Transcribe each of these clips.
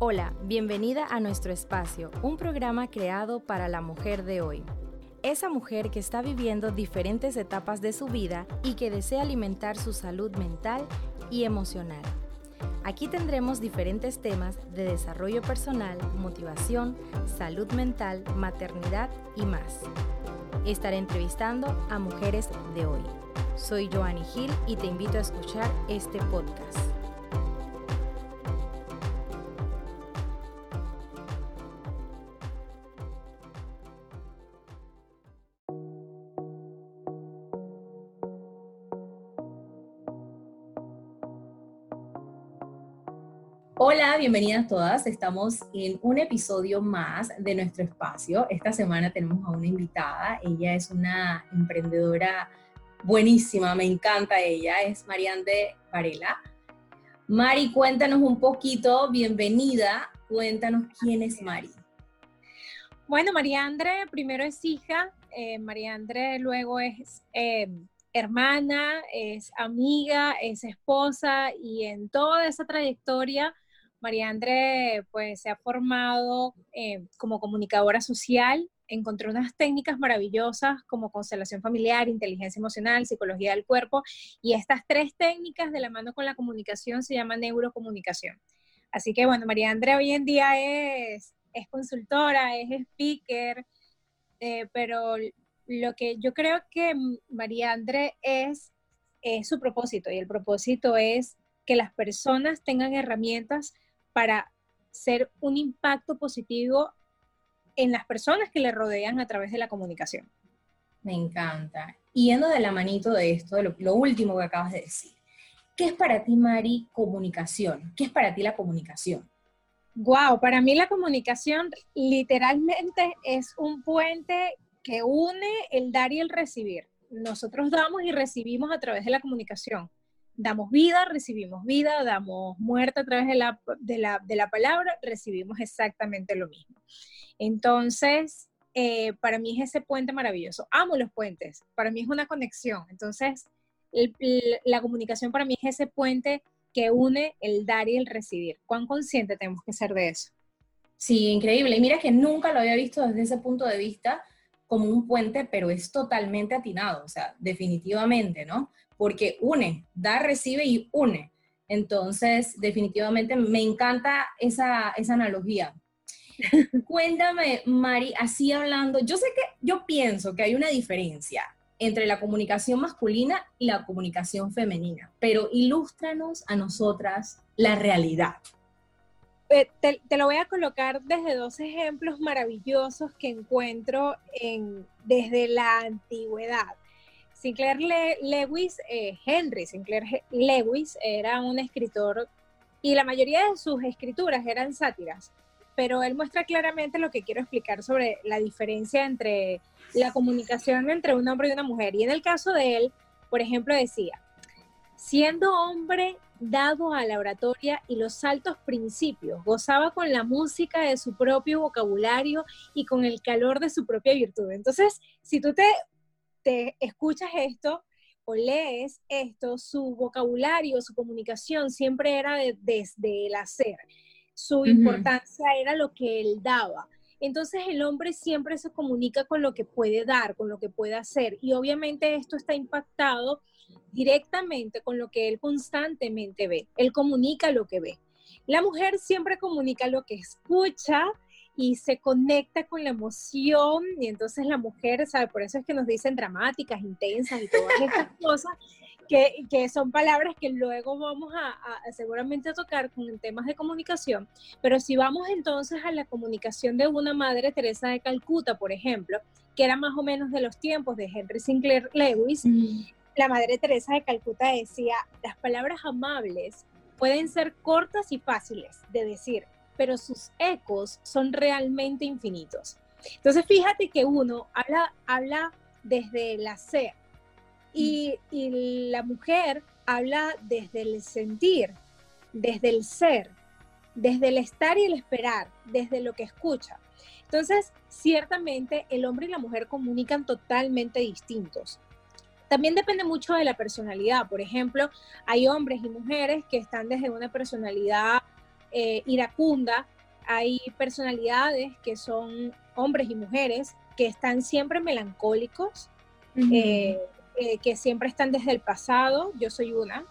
Hola, bienvenida a nuestro espacio, un programa creado para la mujer de hoy. Esa mujer que está viviendo diferentes etapas de su vida y que desea alimentar su salud mental y emocional. Aquí tendremos diferentes temas de desarrollo personal, motivación, salud mental, maternidad y más. Estaré entrevistando a mujeres de hoy. Soy Joanny Gil y te invito a escuchar este podcast. Hola, bienvenidas todas. Estamos en un episodio más de nuestro espacio. Esta semana tenemos a una invitada. Ella es una emprendedora buenísima, me encanta ella. Es Mariande Varela. Mari, cuéntanos un poquito, bienvenida. Cuéntanos quién es Mari. Bueno, Mariandre primero es hija, eh, Mariandre luego es eh, hermana, es amiga, es esposa y en toda esa trayectoria María André pues se ha formado eh, como comunicadora social, encontró unas técnicas maravillosas como constelación familiar, inteligencia emocional, psicología del cuerpo y estas tres técnicas de la mano con la comunicación se llaman neurocomunicación. Así que bueno, María André hoy en día es, es consultora, es speaker, eh, pero lo que yo creo que María André es, es su propósito y el propósito es que las personas tengan herramientas para ser un impacto positivo en las personas que le rodean a través de la comunicación. Me encanta. yendo de la manito de esto, de lo, último que acabas de decir, ¿qué es para ti, Mari, comunicación? ¿Qué es para ti la comunicación? Wow, para mí la comunicación literalmente es un puente que une el dar y el recibir. Nosotros damos y recibimos a través de la comunicación damos vida, recibimos vida, damos muerte a través de la, de la, palabra, recibimos exactamente lo mismo. Entonces, eh, para mí es ese puente maravilloso. Amo los puentes, para mí es una conexión. Entonces, la comunicación para mí es ese puente que une el dar y el recibir. ¿Cuán consciente tenemos que ser de eso? Sí, increíble. Y mira que nunca lo había visto desde ese punto de vista como un puente, pero es totalmente atinado, o sea, definitivamente, ¿no? Porque une, da, recibe y une. Entonces, definitivamente me encanta esa, esa analogía. Cuéntame, Mari, así hablando, yo sé que yo pienso que hay una diferencia entre la comunicación masculina y la comunicación femenina, pero ilústranos a nosotras la realidad. Eh, te, te, lo voy a colocar desde dos ejemplos maravillosos que encuentro en, desde la antigüedad. Sinclair Lewis, eh, Henry Sinclair Lewis era un escritor y la mayoría de sus escrituras eran sátiras, pero él muestra claramente lo que quiero explicar sobre la diferencia entre la comunicación entre un hombre y una mujer. Y en el caso de él, por ejemplo, decía, siendo hombre dado a la oratoria y los altos principios, gozaba con la música de su propio vocabulario y con el calor de su propia virtud. Entonces, si tú te escuchas esto o lees esto, su vocabulario, su comunicación siempre era desde el hacer. Su importancia era lo que él daba. Entonces el hombre siempre se comunica con lo que puede dar, con lo que puede hacer. Y obviamente esto está impactado directamente con lo que él constantemente ve. Él comunica lo que ve. La mujer siempre comunica lo que escucha, y se conecta con la emoción y entonces la mujer, ¿sabe? Por eso es que nos dicen dramáticas, intensas y todas estas cosas, que, que, son palabras que luego vamos a, a, seguramente a tocar con temas de comunicación, pero si vamos entonces a la comunicación de una madre Teresa de Calcuta, por ejemplo, que era más o menos de los tiempos de Henry Sinclair Lewis, la madre Teresa de Calcuta decía, las palabras amables pueden ser cortas y fáciles de decir, pero sus ecos son realmente infinitos. Entonces, fíjate que uno habla, habla desde el hacer y, y la mujer habla desde el sentir, desde el ser, desde el estar y el esperar, desde lo que escucha. Entonces, ciertamente el hombre y la mujer comunican totalmente distintos. También depende mucho de la personalidad. Por ejemplo, hay hombres y mujeres que están desde una personalidad eh, iracunda, hay personalidades que son hombres y mujeres que están siempre melancólicos, eh, eh, que siempre están desde el pasado, yo soy una,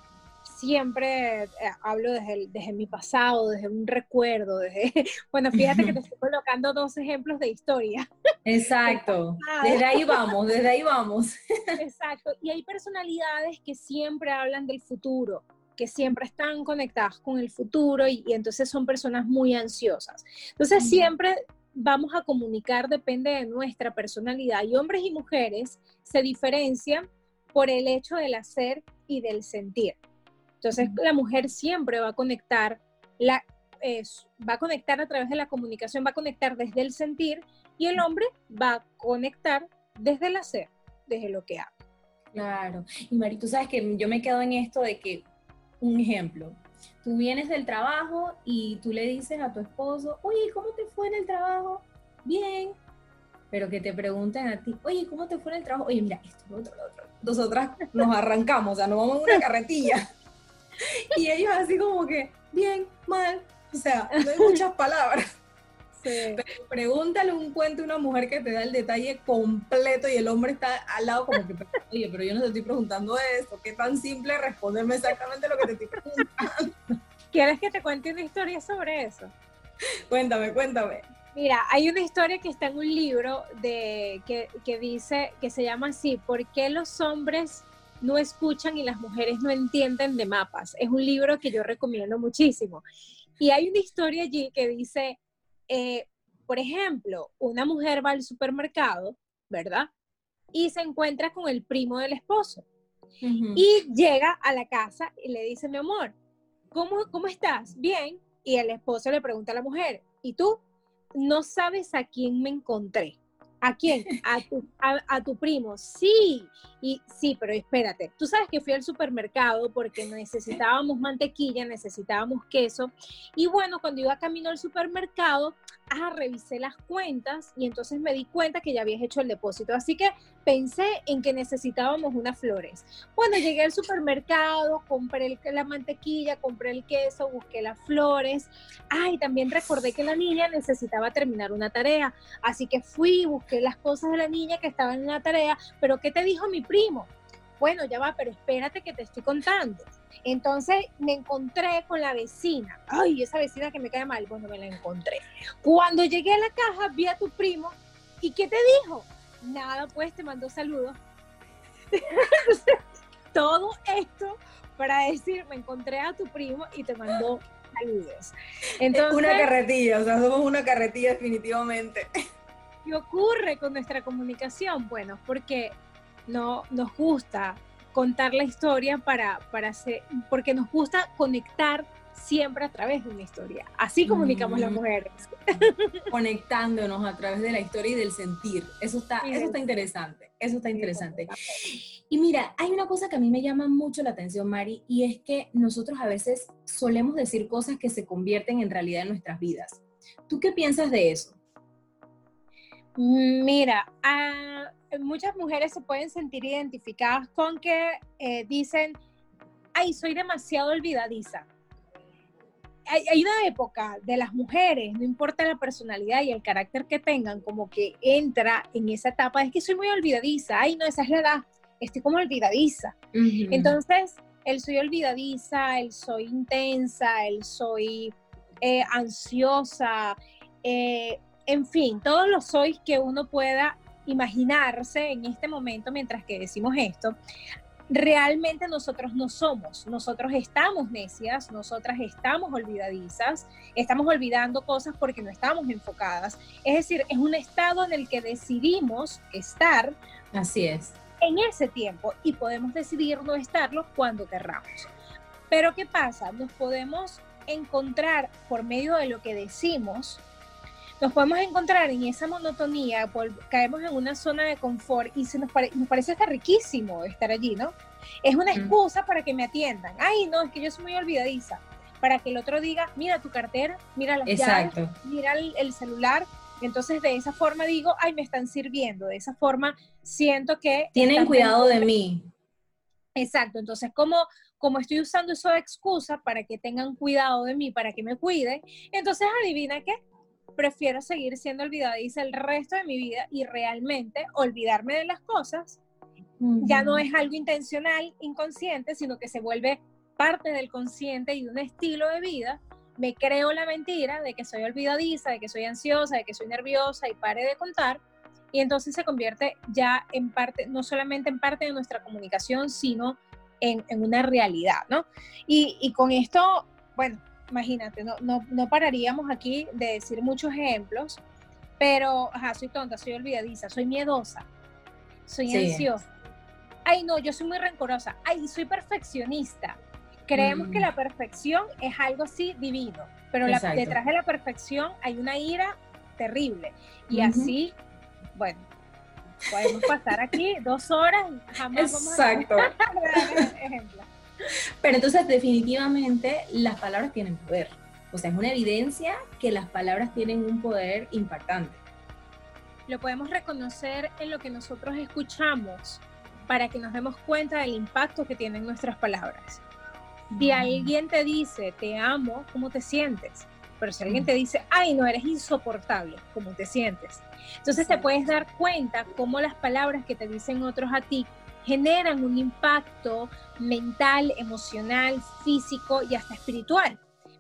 siempre eh, hablo desde, desde, mi pasado, desde un recuerdo, desde, bueno, fíjate que te estoy colocando dos ejemplos de historia. Exacto, desde ahí vamos, desde ahí vamos. Exacto, y hay personalidades que siempre hablan del futuro, que siempre están conectadas con el futuro y, entonces son personas muy ansiosas. Entonces siempre vamos a comunicar depende de nuestra personalidad y hombres y mujeres se diferencian por el hecho del hacer y del sentir. Entonces la mujer siempre va a conectar la, va a conectar a través de la comunicación, va a conectar desde el sentir y el hombre va a conectar desde el hacer, desde lo que hace. Claro. Y Mari, tú sabes que yo me quedo en esto de que un ejemplo. Tú vienes del trabajo y tú le dices a tu esposo, oye, ¿cómo te fue en el trabajo? Bien. Pero que te pregunten a ti, oye, ¿cómo te fue en el trabajo? Oye, mira, esto, lo otro, lo otro. Nosotras nos arrancamos, o sea, nos vamos en una carretilla. Y ellos así como que, bien, mal. O sea, no hay muchas palabras. Pregúntale un cuento a una mujer que te da el detalle completo y el hombre está al lado como que, oye, pero yo no te estoy preguntando esto, qué tan simple responderme exactamente lo que te estoy preguntando. ¿Quieres que te cuente una historia sobre eso? Cuéntame, cuéntame. Mira, hay una historia que está en un libro de, que, que dice, que se llama así, ¿por qué los hombres no escuchan y las mujeres no entienden de mapas? Es un libro que yo recomiendo muchísimo. Y hay una historia allí que dice, eh, por ejemplo, una mujer va al supermercado, ¿verdad? Y se encuentra con el primo del esposo. Y llega a la casa y le dice, mi amor, ¿cómo, ¿cómo estás? Bien. Y el esposo le pregunta a la mujer, ¿y tú? No sabes a quién me encontré. ¿A quién? A tu, a, tu, primo. Sí, y sí, pero espérate. Tú sabes que fui al supermercado porque necesitábamos mantequilla, necesitábamos queso. Y bueno, cuando iba camino al supermercado, ah, revisé las cuentas y entonces me di cuenta que ya habías hecho el depósito. Así que pensé en que necesitábamos unas flores. Bueno, llegué al supermercado, compré la mantequilla, compré el queso, busqué las flores. Ay, también recordé que la niña necesitaba terminar una tarea. Así que fui, busqué las cosas de la niña que estaban en la tarea. Pero ¿qué te dijo mi primo? Bueno, ya va, pero espérate que te estoy contando. Entonces me encontré con la vecina. Ay, esa vecina que me cae mal. Bueno, me la encontré. Cuando llegué a la caja, vi a tu primo. ¿Y qué te dijo? Nada, pues te mandó saludos. Todo esto para decir, me encontré a tu primo y te mandó saludos. Entonces, una carretilla, o sea, somos una carretilla definitivamente. ¿Qué ocurre con nuestra comunicación? Bueno, porque no nos gusta contar la historia para, para hacer, porque nos gusta conectar siempre a través de una historia. Así comunicamos las mujeres. Conectándonos a través de la historia y del sentir. Eso está, eso está interesante. Eso está interesante. Y mira, hay una cosa que a mí me llama mucho la atención, Mari, y es que nosotros a veces solemos decir cosas que se convierten en realidad en nuestras vidas. ¿Tú qué piensas de eso? Mira, a, muchas mujeres se pueden sentir identificadas con que eh, dicen, ay, soy demasiado olvidadiza. Hay, una época de las mujeres, no importa la personalidad y el carácter que tengan, como que entra en esa etapa, es que soy muy olvidadiza, ay, no, esa es la edad, estoy como olvidadiza. Entonces, el soy olvidadiza, el soy intensa, el soy eh, ansiosa, eh, en fin, todos los sois que uno pueda imaginarse en este momento mientras que decimos esto, realmente nosotros no somos, nosotros estamos necias, nosotras estamos olvidadizas, estamos olvidando cosas porque no estamos enfocadas. Es decir, es un estado en el que decidimos estar. Así es. En ese tiempo y podemos decidir no estarlo cuando querramos. Pero ¿qué pasa? Nos podemos encontrar por medio de lo que decimos nos podemos encontrar en esa monotonía, caemos en una zona de confort y se nos, nos parece hasta riquísimo estar allí, ¿no? Es una excusa para que me atiendan. Ay, no, es que yo soy muy olvidadiza. Para que el otro diga, mira tu cartera, mira las llaves, mira el, celular. Entonces, de esa forma digo, ay, me están sirviendo. De esa forma siento que... Tienen cuidado de mí. Exacto. Entonces, ¿cómo, como estoy usando eso de excusa para que tengan cuidado de mí, para que me cuiden, entonces adivina qué, prefiero seguir siendo olvidadiza el resto de mi vida y realmente olvidarme de las cosas. Ya no es algo intencional, inconsciente, sino que se vuelve parte del consciente y de un estilo de vida. Me creo la mentira de que soy olvidadiza, de que soy ansiosa, de que soy nerviosa y pare de contar. Y entonces se convierte ya en parte, no solamente en parte de nuestra comunicación, sino en, una realidad, ¿no? Y, y, con esto, bueno, imagínate, no, no, no, pararíamos aquí de decir muchos ejemplos, pero, ajá, soy tonta, soy olvidadiza, soy miedosa, soy ansiosa. Ay, no, yo soy muy rencorosa. Ay, soy perfeccionista. Creemos que mm. la perfección es algo así divino, pero detrás de la perfección hay una ira terrible. Y así, bueno, podemos pasar aquí dos horas, jamás Exacto. vamos a ejemplo. Pero entonces definitivamente las palabras tienen poder. O sea, es una evidencia que las palabras tienen un poder impactante. Lo podemos reconocer en lo que nosotros escuchamos para que nos demos cuenta del impacto que tienen nuestras palabras. Si alguien te dice, te amo, ¿cómo te sientes? Pero si alguien te dice, ay, no, eres insoportable, ¿cómo te sientes? Entonces te puedes dar cuenta cómo las palabras que te dicen otros a ti generan un impacto mental, emocional, físico y hasta espiritual.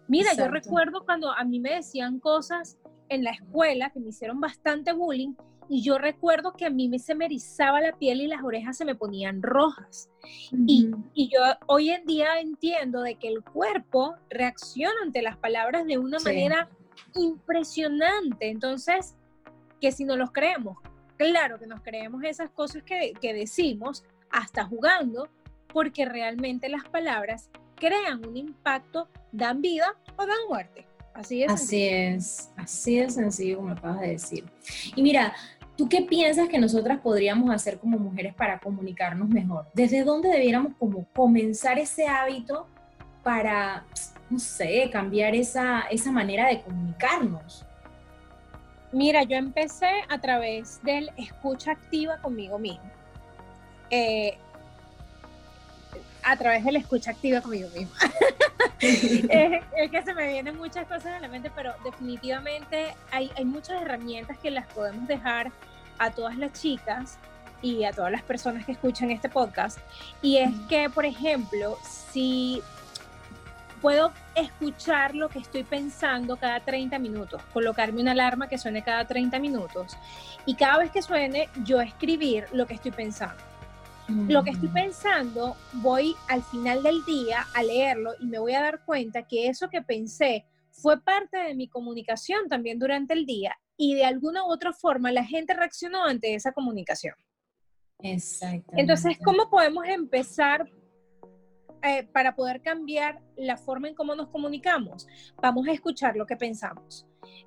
Mira, yo recuerdo cuando a mí me decían cosas en la escuela que me hicieron bastante bullying y yo recuerdo que a mí me se me erizaba la piel y las orejas se me ponían rojas. y, y, yo hoy en día entiendo de que el cuerpo reacciona ante las palabras de una manera impresionante. Entonces, que si no los creemos, claro que nos creemos esas cosas que, que decimos, hasta jugando, porque realmente las palabras crean un impacto, dan vida o dan muerte. Así es. Así es, así de sencillo como acabas de decir. Y mira, ¿tú qué piensas que nosotras podríamos hacer como mujeres para comunicarnos mejor? ¿Desde dónde debiéramos como comenzar ese hábito para, no sé, cambiar esa, esa manera de comunicarnos? Mira, yo empecé a través del escucha activa conmigo mismo. Eh, a través de la escucha activa conmigo mismo. es, que se me vienen muchas cosas a la mente, pero definitivamente hay, hay muchas herramientas que las podemos dejar a todas las chicas y a todas las personas que escuchan este podcast. Y es que, por ejemplo, si puedo escuchar lo que estoy pensando cada 30 minutos, colocarme una alarma que suene cada 30 minutos y cada vez que suene yo escribir lo que estoy pensando. Lo que estoy pensando, voy al final del día a leerlo y me voy a dar cuenta que eso que pensé fue parte de mi comunicación también durante el día y de alguna u otra forma la gente reaccionó ante esa comunicación. Exacto. Entonces, ¿cómo podemos empezar eh, para poder cambiar la forma en cómo nos comunicamos? Vamos a escuchar lo que pensamos.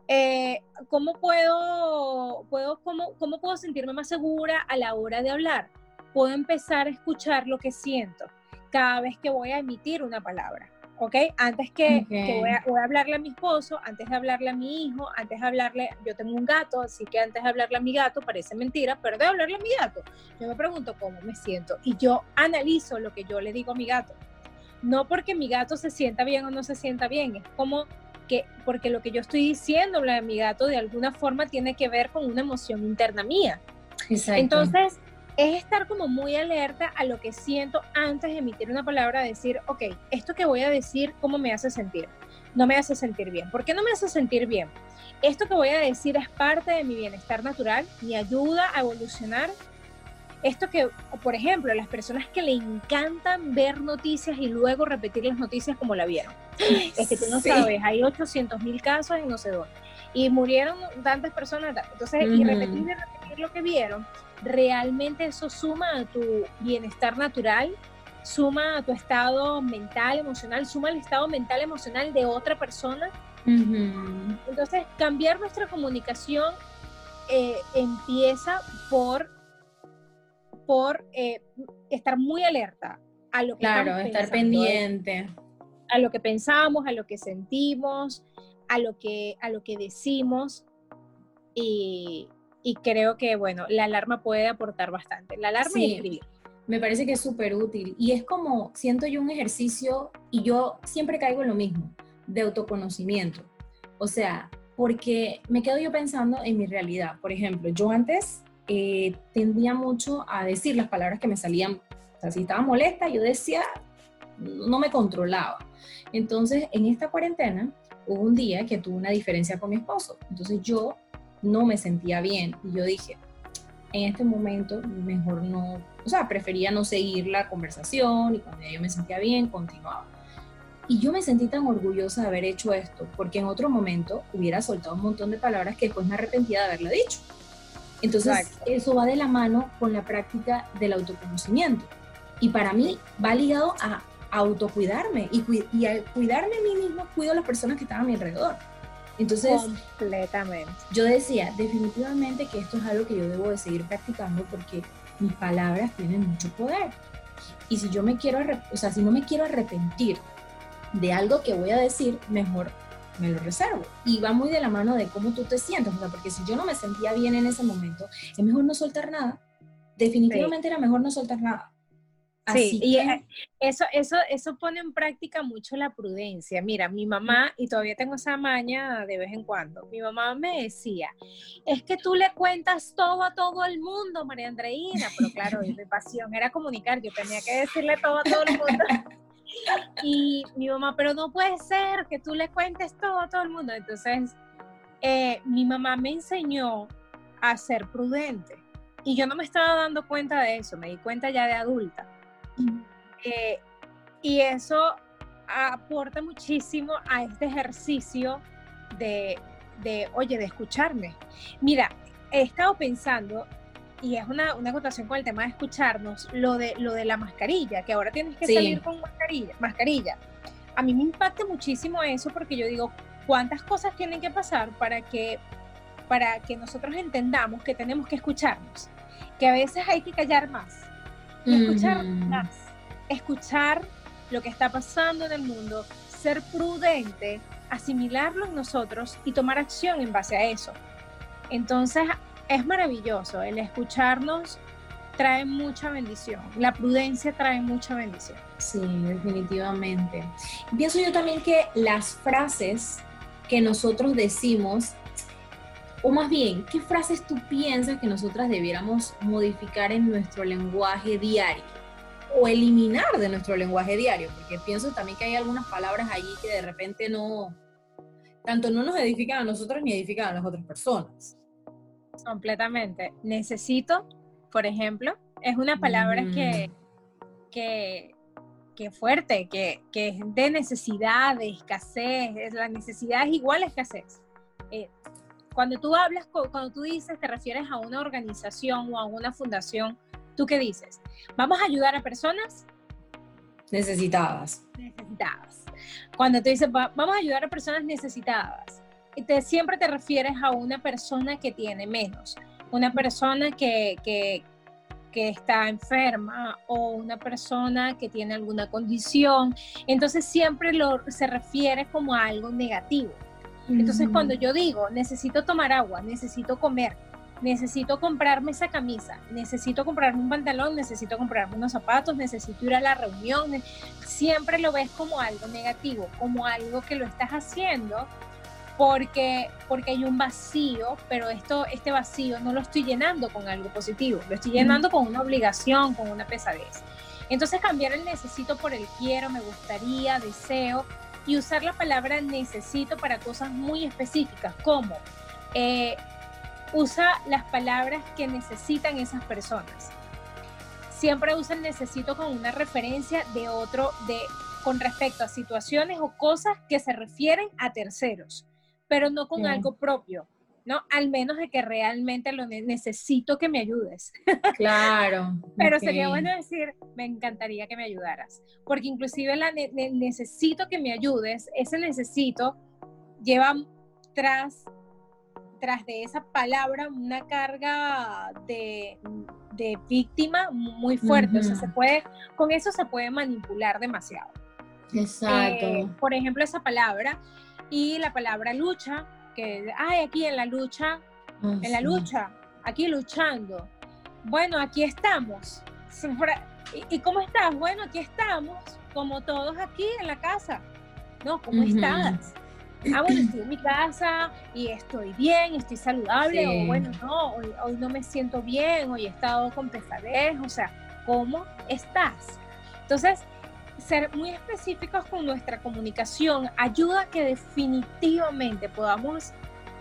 Eh, ¿Cómo puedo, puedo, cómo, cómo puedo sentirme más segura a la hora de hablar? Puedo empezar a escuchar lo que siento cada vez que voy a emitir una palabra. ¿ok? Antes que, voy, a, hablarle a mi esposo, antes de hablarle a mi hijo, antes de hablarle, yo tengo un gato, así que antes de hablarle a mi gato, parece mentira, pero de hablarle a mi gato, yo me pregunto cómo me siento y yo analizo lo que yo le digo a mi gato. No porque mi gato se sienta bien o no se sienta bien, es como que, porque lo que yo estoy diciéndole a mi gato de alguna forma tiene que ver con una emoción interna mía. Exacto. Entonces, es estar como muy alerta a lo que siento antes de emitir una palabra, decir, ok, esto que voy a decir, ¿cómo me hace sentir? No me hace sentir bien. ¿Por qué no me hace sentir bien? Esto que voy a decir es parte de mi bienestar natural, me ayuda a evolucionar. Esto que, por ejemplo, las personas que le encantan ver noticias y luego repetir las noticias como la vieron. Es que tú no sabes, hay 800 mil casos en no sé dónde. Y murieron tantas personas. Entonces, y repetir y repetir lo que vieron realmente eso suma a tu bienestar natural, suma a tu estado mental, emocional, suma al estado mental, emocional de otra persona. Entonces, cambiar nuestra comunicación eh, empieza por, por eh, estar muy alerta a lo que claro, estar pendiente. A lo que pensamos, a lo que sentimos, a lo que a lo que decimos y, y creo que, bueno, la alarma puede aportar bastante. La alarma y escribir. Me parece que es súper útil y es como, siento yo un ejercicio y yo siempre caigo en lo mismo, de autoconocimiento. O sea, porque me quedo yo pensando en mi realidad. Por ejemplo, yo antes eh, tendía mucho a decir las palabras que me salían, o sea, si estaba molesta, yo decía, no me controlaba. Entonces, en esta cuarentena, hubo un día que tuve una diferencia con mi esposo. Entonces yo no me sentía bien y yo dije, en este momento mejor no, o sea, prefería no seguir la conversación y cuando yo me sentía bien, continuaba. Y yo me sentí tan orgullosa de haber hecho esto, porque en otro momento hubiera soltado un montón de palabras que después me arrepentía de haberla dicho. Entonces, eso va de la mano con la práctica del autoconocimiento. Y para mí va ligado a autocuidarme y, y al cuidarme a mí mismo, cuido a las personas que están a mi alrededor. Entonces, completamente. Yo decía, definitivamente que esto es algo que yo debo de seguir practicando porque mis palabras tienen mucho poder. Y si yo me quiero, o sea, si no me quiero arrepentir de algo que voy a decir, mejor me lo reservo. Y va muy de la mano de cómo tú te sientes, o sea, porque si yo no me sentía bien en ese momento, es mejor no soltar nada. Definitivamente era mejor no soltar nada. Sí, y eh, eso, eso, eso pone en práctica mucho la prudencia. Mira, mi mamá, y todavía tengo esa maña de vez en cuando, mi mamá me decía, es que tú le cuentas todo a todo el mundo, María Andreina, pero claro, mi pasión era comunicar, yo tenía que decirle todo a todo el mundo. Y mi mamá, pero no puede ser que tú le cuentes todo a todo el mundo. Entonces, eh, mi mamá me enseñó a ser prudente. Y yo no me estaba dando cuenta de eso, me di cuenta ya de adulta. Eh, y eso aporta muchísimo a este ejercicio de, de, oye, de escucharme. Mira, he estado pensando, y es una, una acotación con el tema de escucharnos, lo de, lo de la mascarilla, que ahora tienes que salir con mascarilla, mascarilla. A mí me impacta muchísimo eso porque yo digo, ¿cuántas cosas tienen que pasar para que, para que nosotros entendamos que tenemos que escucharnos? Que a veces hay que callar más escuchar más, escuchar lo que está pasando en el mundo, ser prudente, asimilarlo en nosotros y tomar acción en base a eso. Entonces, es maravilloso, el escucharnos trae mucha bendición, la prudencia trae mucha bendición. Sí, definitivamente. Pienso yo también que las frases que nosotros decimos o más bien, ¿qué frases tú piensas que nosotras debiéramos modificar en nuestro lenguaje diario? O eliminar de nuestro lenguaje diario, porque pienso también que hay algunas palabras allí que de repente no, tanto no nos edifican a nosotros ni edifican a las otras personas. Completamente. Necesito, por ejemplo, es una palabra que, mm. que, que fuerte, que, que, es de necesidad, de escasez. La necesidad es igual a escasez. Eh, cuando tú hablas, cuando tú dices, te refieres a una organización o a una fundación, ¿tú qué dices? ¿Vamos a ayudar a personas? Necesitadas. Necesitadas. Cuando tú dices, vamos a ayudar a personas necesitadas, te, siempre te refieres a una persona que tiene menos, una persona que, que, que está enferma o una persona que tiene alguna condición. Entonces siempre lo, se refiere como a algo negativo. Entonces cuando yo digo, necesito tomar agua, necesito comer, necesito comprarme esa camisa, necesito comprarme un pantalón, necesito comprarme unos zapatos, necesito ir a la reunión, siempre lo ves como algo negativo, como algo que lo estás haciendo porque, porque hay un vacío, pero esto, este vacío no lo estoy llenando con algo positivo, lo estoy llenando con una obligación, con una pesadez. Entonces cambiar el necesito por el quiero, me gustaría, deseo, y usar la palabra necesito para cosas muy específicas, como eh, usa las palabras que necesitan esas personas. Siempre usa el necesito con una referencia de otro, de, con respecto a situaciones o cosas que se refieren a terceros, pero no con algo propio. ¿No? Al menos de que realmente lo necesito que me ayudes. Claro. Pero sería bueno decir, me encantaría que me ayudaras, porque inclusive la necesito que me ayudes, ese necesito lleva tras, tras de esa palabra una carga de, de víctima muy fuerte, o sea, se puede, con eso se puede manipular demasiado. Exacto. Eh, por ejemplo, esa palabra y la palabra lucha, que, ay, aquí en la lucha, ah, en la lucha, aquí luchando. Bueno, aquí estamos. ¿y, cómo estás? Bueno, aquí estamos, como todos aquí en la casa. No, ¿cómo estás? Ah, bueno, estoy en mi casa y estoy bien, estoy saludable, o bueno, no, hoy, hoy no me siento bien, hoy he estado con pesadez, o sea, ¿cómo estás? Entonces, ser muy específicos con nuestra comunicación ayuda a que definitivamente podamos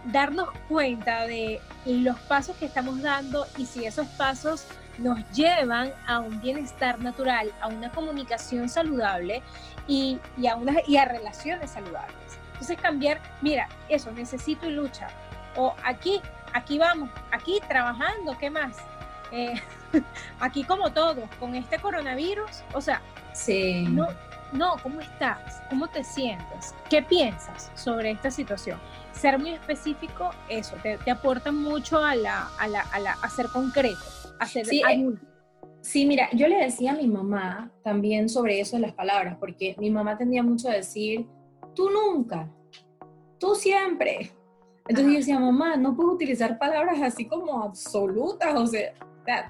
darnos cuenta de los pasos que estamos dando y si esos pasos nos llevan a un bienestar natural, a una comunicación saludable y, a, una, y a relaciones saludables. Entonces cambiar, mira, eso, necesito y lucha. O aquí, aquí vamos, aquí trabajando, ¿qué más? Eh, aquí como todos, con este coronavirus, o sea, sí. no, no, ¿cómo estás? ¿Cómo te sientes? ¿Qué piensas sobre esta situación? Ser muy específico, eso, te, aporta mucho a, la, a, la, a, la, a ser concreto, a ser sí, eh, sí, mira, yo le decía a mi mamá también sobre eso de las palabras, porque mi mamá tendía mucho a decir, tú nunca, tú siempre. Entonces yo decía, mamá, no puedo utilizar palabras así como absolutas, o sea,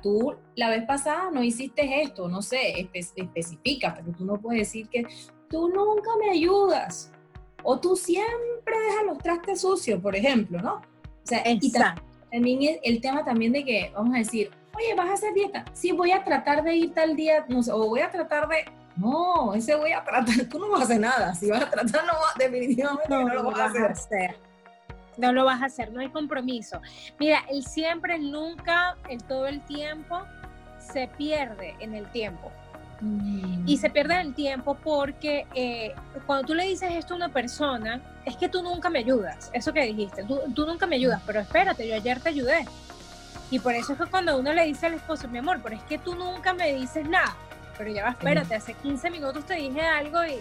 tú la vez pasada no hiciste esto, no sé, especifica, pero tú no puedes decir que tú nunca me ayudas o tú siempre dejas los trastes sucios, por ejemplo, ¿no? O sea, y también el tema también de que, vamos a decir, oye, vas a hacer dieta, sí, voy a tratar de ir tal día, no sé, o voy a tratar de, no, ese voy a tratar, tú no vas a hacer nada, si vas a tratar, no, definitivamente no, lo vas, a hacer no lo vas a hacer, no hay compromiso. Mira, el siempre, el nunca, el todo el tiempo, se pierde en el tiempo. Y se pierde en el tiempo porque eh, cuando tú le dices esto a una persona, es que tú nunca me ayudas, eso que dijiste, tú, tú, nunca me ayudas, pero espérate, yo ayer te ayudé. Y por eso es que cuando uno le dice al esposo, mi amor, pero es que tú nunca me dices nada, pero ya va, espérate, hace 15 minutos te dije algo y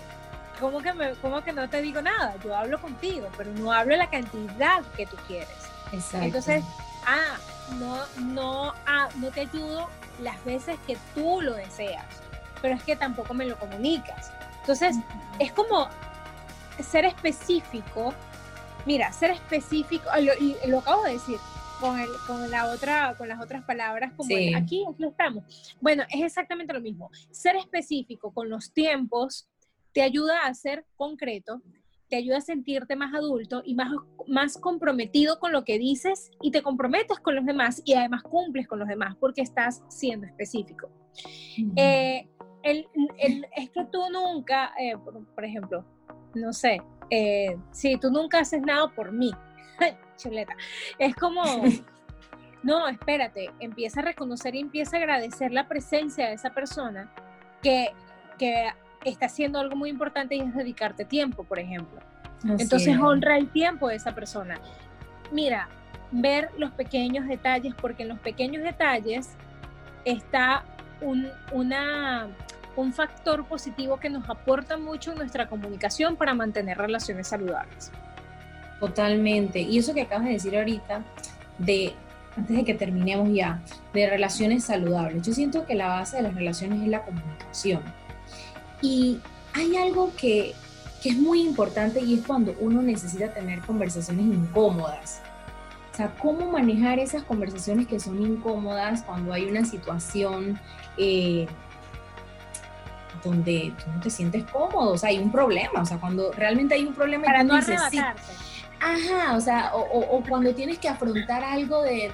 ¿cómo que, me, ¿cómo que no te digo nada? Yo hablo contigo, pero no hablo la cantidad que tú quieres. Exacto. Entonces, ah, no, no, ah, no te ayudo las veces que tú lo deseas, pero es que tampoco me lo comunicas. Entonces, es como ser específico. Mira, ser específico, lo, lo acabo de decir, con, el, con, la otra, con las otras palabras, como aquí, aquí estamos. Bueno, es exactamente lo mismo. Ser específico con los tiempos te ayuda a ser concreto, te ayuda a sentirte más adulto y más, más comprometido con lo que dices y te comprometes con los demás y además cumples con los demás porque estás siendo específico. Eh, es que tú nunca, eh, por, ejemplo, no sé, eh, si tú nunca haces nada por mí, chuleta, es como... No, espérate, empieza a reconocer y empieza a agradecer la presencia de esa persona que, que está haciendo algo muy importante y es dedicarte tiempo, por ejemplo. Entonces honra el tiempo de esa persona. Mira, ver los pequeños detalles, porque en los pequeños detalles está un, una, un factor positivo que nos aporta mucho en nuestra comunicación para mantener relaciones saludables. Totalmente. Y eso que acabas de decir ahorita, de antes de que terminemos ya, de relaciones saludables. Yo siento que la base de las relaciones es la comunicación. Y hay algo que, es muy importante y es cuando uno necesita tener conversaciones incómodas. O sea, cómo manejar esas conversaciones que son incómodas cuando hay una situación eh, donde tú no te sientes cómodo, o sea, hay un problema, o sea, cuando realmente hay un problema para no Ajá, o sea, o, cuando tienes que afrontar algo de,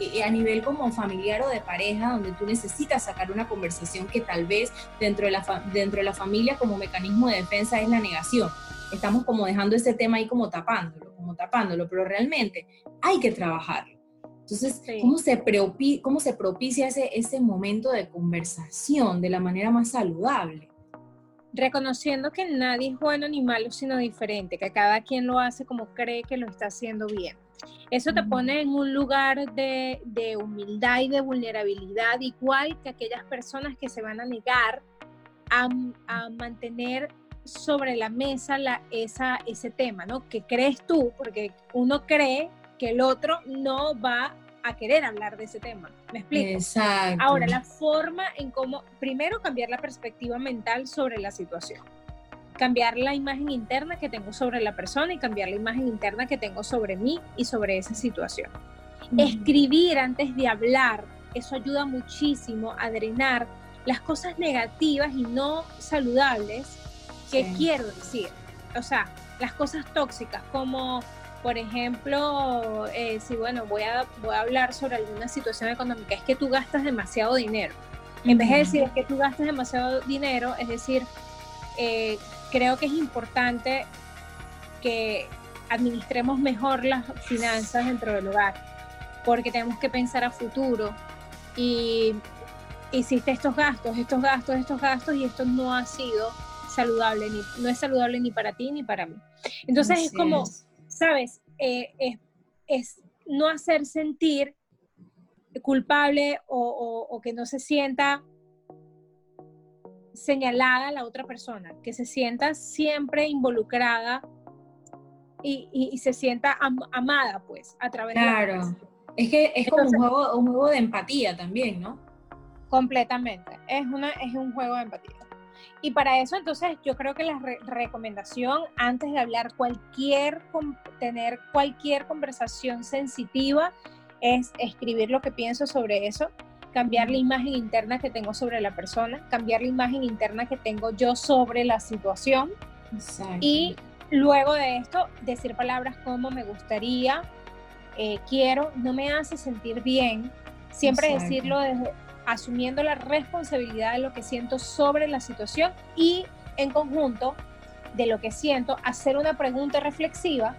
de, a nivel como familiar o de pareja, donde tú necesitas sacar una conversación que tal vez dentro de la, dentro de la familia como mecanismo de defensa es la negación. Estamos como dejando ese tema ahí como tapándolo, como tapándolo, pero realmente hay que trabajarlo. Entonces, ¿cómo, se ¿cómo se propicia ese, ese momento de conversación de la manera más saludable? Reconociendo que nadie es bueno ni malo, sino diferente, que cada quien lo hace como cree que lo está haciendo bien. Eso te pone en un lugar de, humildad y de vulnerabilidad, igual que aquellas personas que se van a negar a, mantener sobre la mesa la, esa, ese tema, ¿no? Que crees tú, porque uno cree que el otro no va a querer hablar de ese tema. ¿Me explico? Exacto. Ahora, la forma en cómo, primero, cambiar la perspectiva mental sobre la situación. Cambiar la imagen interna que tengo sobre la persona y cambiar la imagen interna que tengo sobre mí y sobre esa situación. Escribir antes de hablar, eso ayuda muchísimo a drenar las cosas negativas y no saludables que quiero decir. O sea, las cosas tóxicas como por ejemplo, eh, si bueno, voy a, voy a hablar sobre alguna situación económica, es que tú gastas demasiado dinero. En vez de decir es que tú gastas demasiado dinero, es decir, eh, creo que es importante que administremos mejor las finanzas dentro del hogar, porque tenemos que pensar a futuro y hiciste estos gastos, estos gastos, estos gastos y esto no ha sido saludable, ni, no es saludable ni para ti ni para mí. Entonces es como, ¿sabes? Eh, es, no hacer sentir culpable o, que no se sienta señalada la otra persona, que se sienta siempre involucrada y, se sienta amada, pues, a través claro. de Claro, es que es como un, juego, un juego de empatía también, ¿no? Completamente, es, una, es un juego de empatía. Y para eso, entonces, yo creo que la recomendación, antes de hablar cualquier, tener cualquier conversación sensitiva, es escribir lo que pienso sobre eso, cambiar la imagen interna que tengo sobre la persona, cambiar la imagen interna que tengo yo sobre la situación. Y luego de esto, decir palabras como me gustaría, eh, quiero, no me hace sentir bien. Siempre decirlo desde, asumiendo la responsabilidad de lo que siento sobre la situación y en conjunto de lo que siento, hacer una pregunta reflexiva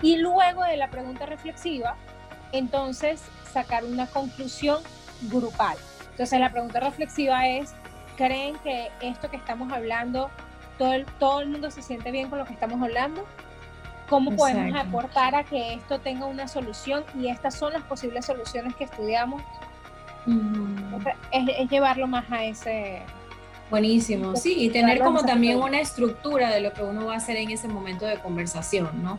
y luego de la pregunta reflexiva, entonces sacar una conclusión grupal. Entonces la pregunta reflexiva es, ¿creen que esto que estamos hablando, todo el, todo el mundo se siente bien con lo que estamos hablando? ¿Cómo podemos aportar a que esto tenga una solución? Y estas son las posibles soluciones que estudiamos es, llevarlo más a ese... Buenísimo, sí, y tener como también una estructura de lo que uno va a hacer en ese momento de conversación, ¿no?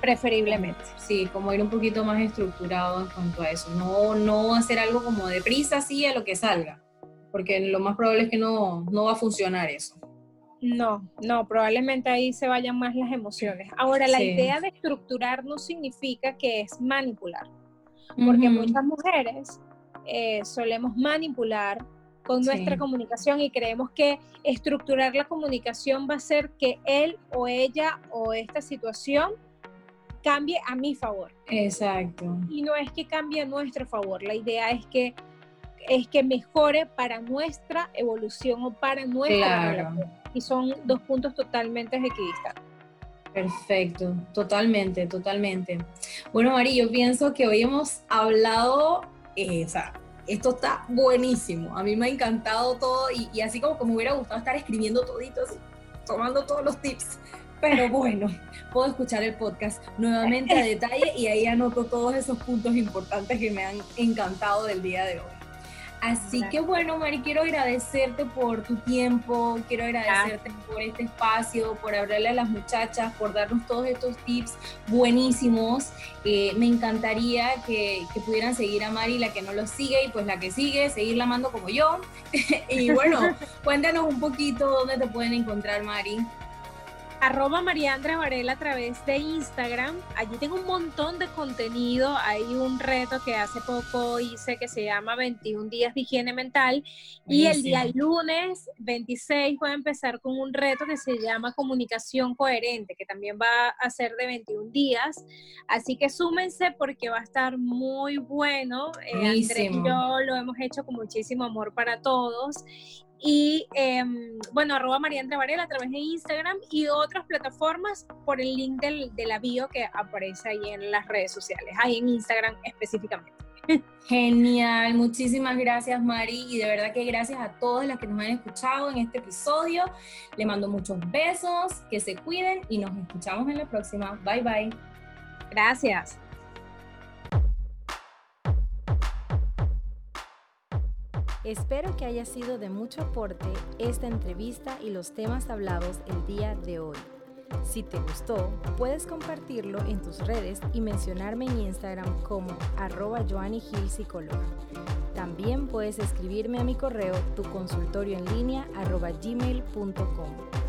Preferiblemente. Sí, como ir un poquito más estructurado en cuanto a eso, no, no hacer algo como de prisa así a lo que salga, porque lo más probable es que no, no va a funcionar eso. No, no, probablemente ahí se vayan más las emociones. Ahora, la idea de estructurar no significa que es manipular, porque muchas mujeres eh, solemos manipular con nuestra comunicación y creemos que estructurar la comunicación va a ser que él o ella o esta situación cambie a mi favor. Exacto. Y no es que cambie a nuestro favor, la idea es que es que mejore para nuestra evolución o para nuestra relación. Y son dos puntos totalmente equidistantes. Perfecto, totalmente, totalmente. Bueno, Mari, yo pienso que hoy hemos hablado eh, o esto está buenísimo. A mí me ha encantado todo y, así como, como me hubiera gustado estar escribiendo todito, así, tomando todos los tips. Pero bueno, puedo escuchar el podcast nuevamente a detalle y ahí anoto todos esos puntos importantes que me han encantado del día de hoy. Así que bueno, Mari, quiero agradecerte por tu tiempo, quiero agradecerte por este espacio, por hablarle a las muchachas, por darnos todos estos tips buenísimos. Eh, me encantaría que, que, pudieran seguir a Mari, la que no lo sigue y pues la que sigue, seguirla amando como yo. y bueno, cuéntanos un poquito dónde te pueden encontrar, Mari arroba Mariandra Varela a través de Instagram. Allí tengo un montón de contenido. Hay un reto que hace poco hice que se llama 21 días de higiene mental. Y el día lunes 26 voy a empezar con un reto que se llama comunicación coherente, que también va a ser de 21 días. Así que súmense porque va a estar muy bueno. Eh, y yo lo hemos hecho con muchísimo amor para todos. Y em, bueno, arroba María Varela a través de Instagram y otras plataformas por el link del, de la bio que aparece ahí en las redes sociales, ahí en Instagram específicamente. Genial, muchísimas gracias Mari y de verdad que gracias a todas las que nos han escuchado en este episodio. Le mando muchos besos, que se cuiden y nos escuchamos en la próxima. Bye bye. Gracias. Espero que haya sido de mucho aporte esta entrevista y los temas hablados el día de hoy. Si te gustó, puedes compartirlo en tus redes y mencionarme en Instagram como arroba Psicóloga. También puedes escribirme a mi correo tu arroba.